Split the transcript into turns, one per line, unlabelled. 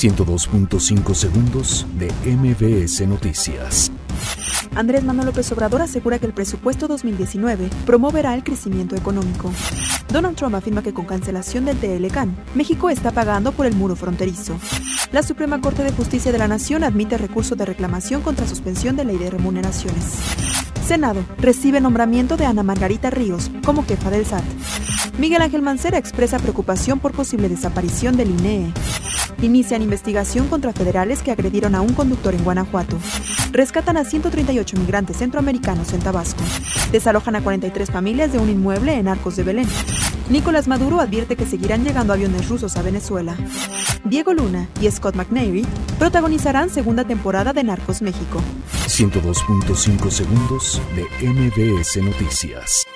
102.5 segundos de MBS Noticias.
Andrés Manuel López Obrador asegura que el presupuesto 2019 promoverá el crecimiento económico. Donald Trump afirma que con cancelación del TLCAN, México está pagando por el muro fronterizo. La Suprema Corte de Justicia de la Nación admite recurso de reclamación contra suspensión de ley de remuneraciones. Senado recibe nombramiento de Ana Margarita Ríos como jefa del SAT. Miguel Ángel Mancera expresa preocupación por posible desaparición del INEE. Inician investigación contra federales que agredieron a un conductor en Guanajuato. Rescatan a 138 migrantes centroamericanos en Tabasco. Desalojan a 43 familias de un inmueble en Arcos de Belén. Nicolás Maduro advierte que seguirán llegando aviones rusos a Venezuela. Diego Luna y Scott McNairy protagonizarán segunda temporada de Narcos México.
102.5 segundos de MBS Noticias.